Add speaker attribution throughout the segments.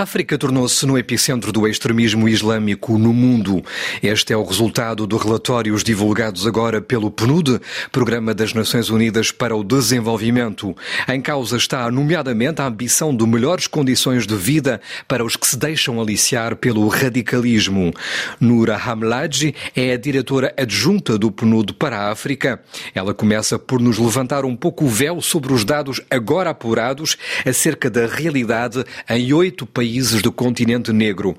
Speaker 1: A África tornou-se no epicentro do extremismo islâmico no mundo. Este é o resultado de relatórios divulgados agora pelo PNUD, Programa das Nações Unidas para o Desenvolvimento. Em causa está, nomeadamente, a ambição de melhores condições de vida para os que se deixam aliciar pelo radicalismo. Nura Hamladji é a diretora adjunta do PNUD para a África. Ela começa por nos levantar um pouco o véu sobre os dados agora apurados acerca da realidade em oito países países do continente negro.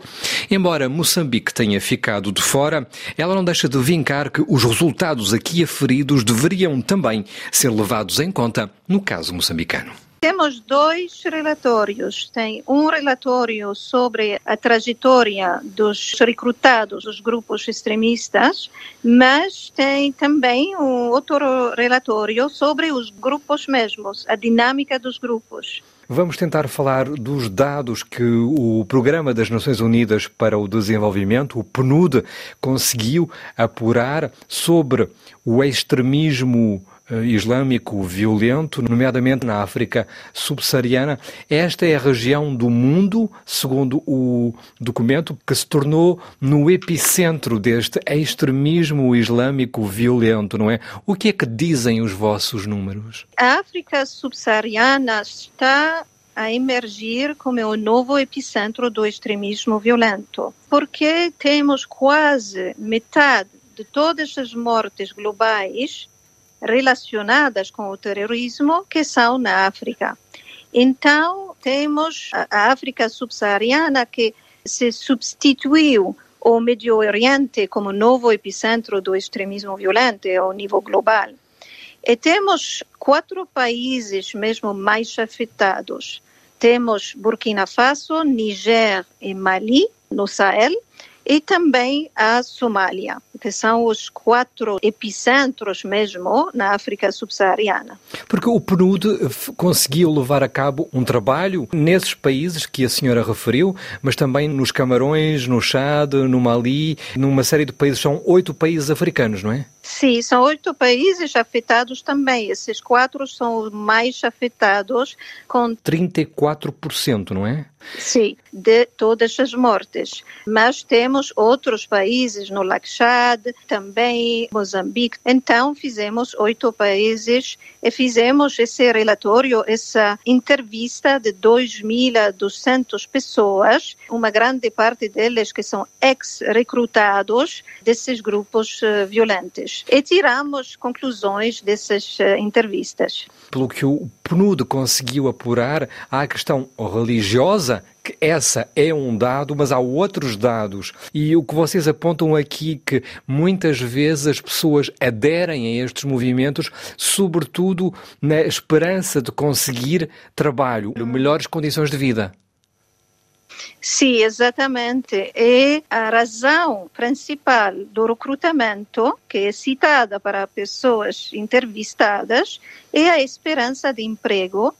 Speaker 1: Embora Moçambique tenha ficado de fora, ela não deixa de vincar que os resultados aqui aferidos deveriam também ser levados em conta no caso moçambicano.
Speaker 2: Temos dois relatórios. Tem um relatório sobre a trajetória dos recrutados dos grupos extremistas, mas tem também um outro relatório sobre os grupos mesmos, a dinâmica dos grupos.
Speaker 1: Vamos tentar falar dos dados que o Programa das Nações Unidas para o Desenvolvimento, o PNUD, conseguiu apurar sobre o extremismo eh, islâmico violento, nomeadamente na África subsaariana. Esta é a região do mundo, segundo o documento, que se tornou no epicentro deste extremismo islâmico violento, não é? O que é que dizem os vossos números?
Speaker 2: A África subsaariana está a emergir como o novo epicentro do extremismo violento, porque temos quase metade de todas as mortes globais relacionadas com o terrorismo que são na África. Então, temos a África subsaariana que se substituiu ao Médio Oriente como novo epicentro do extremismo violento ao nível global. E temos quatro países mesmo mais afetados. Temos Burkina Faso, Niger e Mali, no Sahel, e também a Somália, que são os quatro epicentros mesmo na África subsaariana.
Speaker 1: Porque o PNUD conseguiu levar a cabo um trabalho nesses países que a senhora referiu, mas também nos Camarões, no Chad, no Mali, numa série de países, são oito países africanos, não é?
Speaker 2: Sim, são oito países afetados também. Esses quatro são os mais afetados, com
Speaker 1: 34%, não é?
Speaker 2: Sim, de todas as mortes. Mas temos outros países no Lac Chad, também Moçambique. Então fizemos oito países e fizemos esse relatório, essa entrevista de 2.200 pessoas, uma grande parte deles que são ex-recrutados desses grupos uh, e tiramos conclusões dessas eh, entrevistas.
Speaker 1: Pelo que o PNUD conseguiu apurar, há a questão religiosa que essa é um dado, mas há outros dados. E o que vocês apontam aqui que muitas vezes as pessoas aderem a estes movimentos, sobretudo na esperança de conseguir trabalho, melhores condições de vida.
Speaker 2: Sim, exatamente. E a razão principal do recrutamento, que é citada para pessoas entrevistadas, é a esperança de emprego,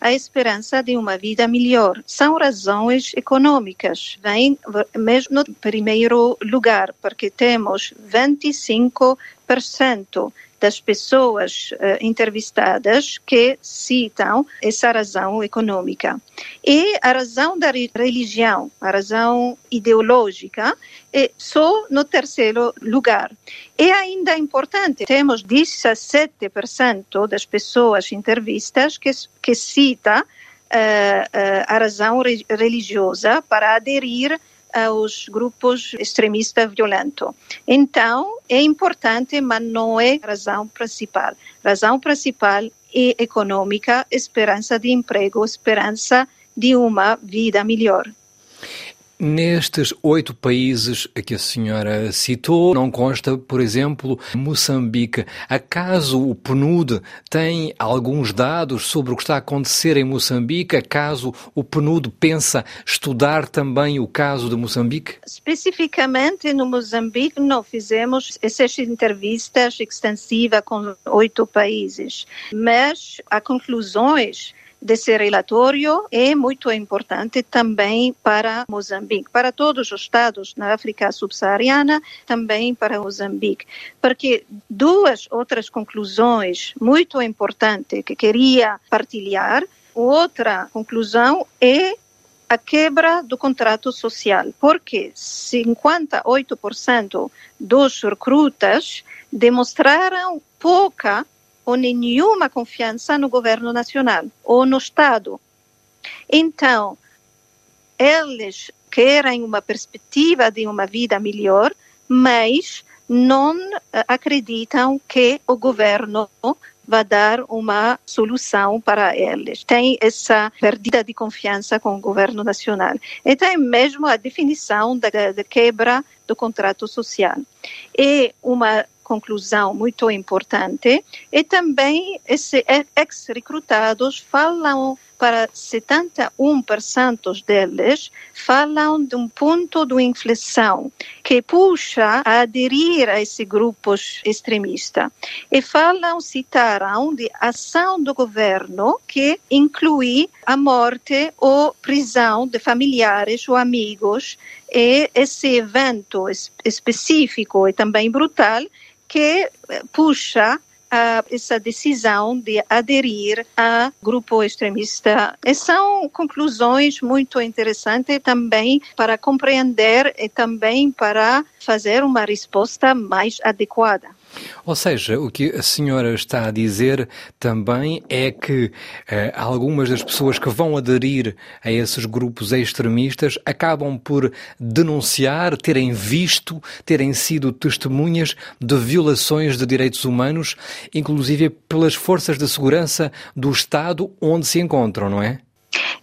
Speaker 2: a esperança de uma vida melhor. São razões econômicas. Vem mesmo no primeiro lugar, porque temos 25% das pessoas uh, entrevistadas que citam essa razão econômica. E a razão da religião, a razão ideológica, é só no terceiro lugar. E ainda é importante, temos 17% das pessoas entrevistas que, que cita uh, uh, a razão religiosa para aderir aos grupos extremistas violentos. Então, é importante, mas não é a razão principal. A razão principal é econômica, esperança de emprego, esperança de uma vida melhor.
Speaker 1: Nestes oito países que a senhora citou, não consta, por exemplo, Moçambique. Acaso o PNUD tem alguns dados sobre o que está a acontecer em Moçambique? Acaso o PNUD pensa estudar também o caso de Moçambique?
Speaker 2: Especificamente no Moçambique, não fizemos essas entrevistas extensivas com oito países, mas há conclusões desse relatório é muito importante também para Moçambique, para todos os estados na África subsaariana, também para Moçambique, porque duas outras conclusões muito importantes que queria partilhar. Outra conclusão é a quebra do contrato social, porque 58% dos recrutas demonstraram pouca ou nenhuma confiança no governo nacional ou no Estado. Então, eles querem uma perspectiva de uma vida melhor, mas não eh, acreditam que o governo vai dar uma solução para eles. Tem essa perdida de confiança com o governo nacional. E tem mesmo a definição da, da quebra do contrato social. E uma conclusão muito importante e também esses ex-recrutados falam para 71% deles falam de um ponto de inflexão que puxa a aderir a esses grupos extremistas e falam, citaram de ação do governo que inclui a morte ou prisão de familiares ou amigos e esse evento específico e também brutal que eh, puxa essa decisão de aderir a grupo extremista. E são conclusões muito interessantes também para compreender e também para fazer uma resposta mais adequada.
Speaker 1: Ou seja, o que a senhora está a dizer também é que eh, algumas das pessoas que vão aderir a esses grupos extremistas acabam por denunciar, terem visto, terem sido testemunhas de violações de direitos humanos, inclusive pelas forças de segurança do Estado onde se encontram, não é?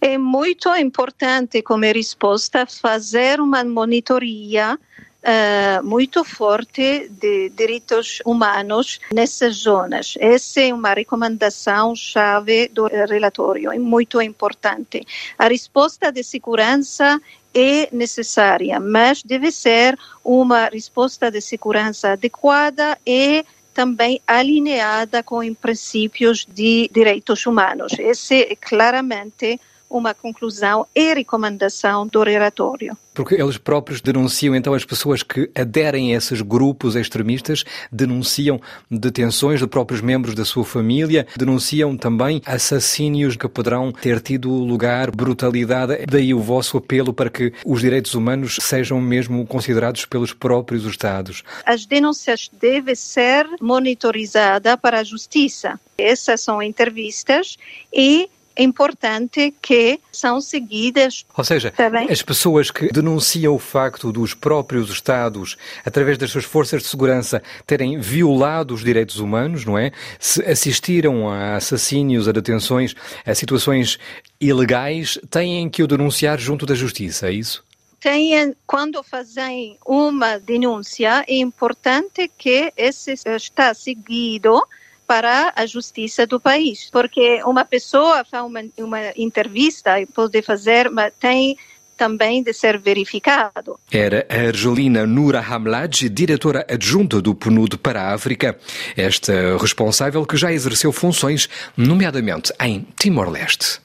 Speaker 2: É muito importante, como resposta, fazer uma monitoria uh, muito forte de direitos humanos nessas zonas. Essa é uma recomendação chave do relatório, é muito importante. A resposta de segurança é necessária, mas deve ser uma resposta de segurança adequada e também alinhada com princípios de direitos humanos. Esse é claramente uma conclusão e recomendação do relatório.
Speaker 1: Porque eles próprios denunciam, então, as pessoas que aderem a esses grupos extremistas, denunciam detenções de próprios membros da sua família, denunciam também assassínios que poderão ter tido lugar, brutalidade. Daí o vosso apelo para que os direitos humanos sejam mesmo considerados pelos próprios Estados.
Speaker 2: As denúncias devem ser monitorizadas para a justiça. Essas são entrevistas e importante que são seguidas.
Speaker 1: Ou seja, tá as pessoas que denunciam o facto dos próprios Estados, através das suas forças de segurança, terem violado os direitos humanos, não é? Se assistiram a assassínios, a detenções, a situações ilegais, têm que o denunciar junto da justiça, é isso?
Speaker 2: Tem, quando fazem uma denúncia, é importante que esse está seguido para a justiça do país. Porque uma pessoa faz uma, uma entrevista e pode fazer, mas tem também de ser verificado.
Speaker 1: Era a Argelina Nura Hamlad, diretora adjunta do PNUD para a África, esta responsável que já exerceu funções, nomeadamente em Timor-Leste.